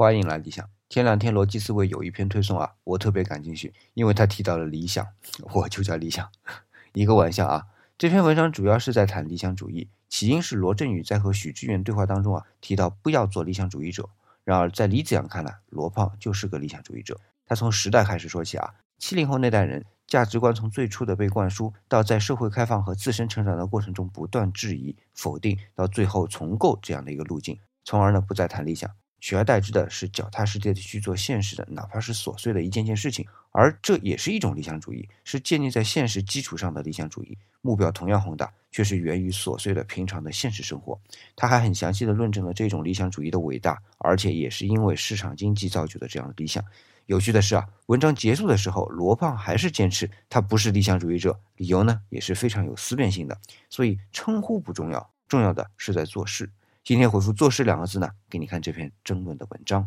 欢迎来理想。前两天逻辑思维有一篇推送啊，我特别感兴趣，因为他提到了理想，我就叫理想，一个玩笑啊。这篇文章主要是在谈理想主义，起因是罗振宇在和许知远对话当中啊，提到不要做理想主义者。然而在李子阳看来，罗胖就是个理想主义者。他从时代开始说起啊，七零后那代人价值观从最初的被灌输，到在社会开放和自身成长的过程中不断质疑、否定，到最后重构这样的一个路径，从而呢不再谈理想。取而代之的是脚踏实地的去做现实的，哪怕是琐碎的一件件事情，而这也是一种理想主义，是建立在现实基础上的理想主义。目标同样宏大，却是源于琐碎的平常的现实生活。他还很详细的论证了这种理想主义的伟大，而且也是因为市场经济造就的这样的理想。有趣的是啊，文章结束的时候，罗胖还是坚持他不是理想主义者，理由呢也是非常有思辨性的。所以称呼不重要，重要的是在做事。今天回复“做事”两个字呢，给你看这篇争论的文章。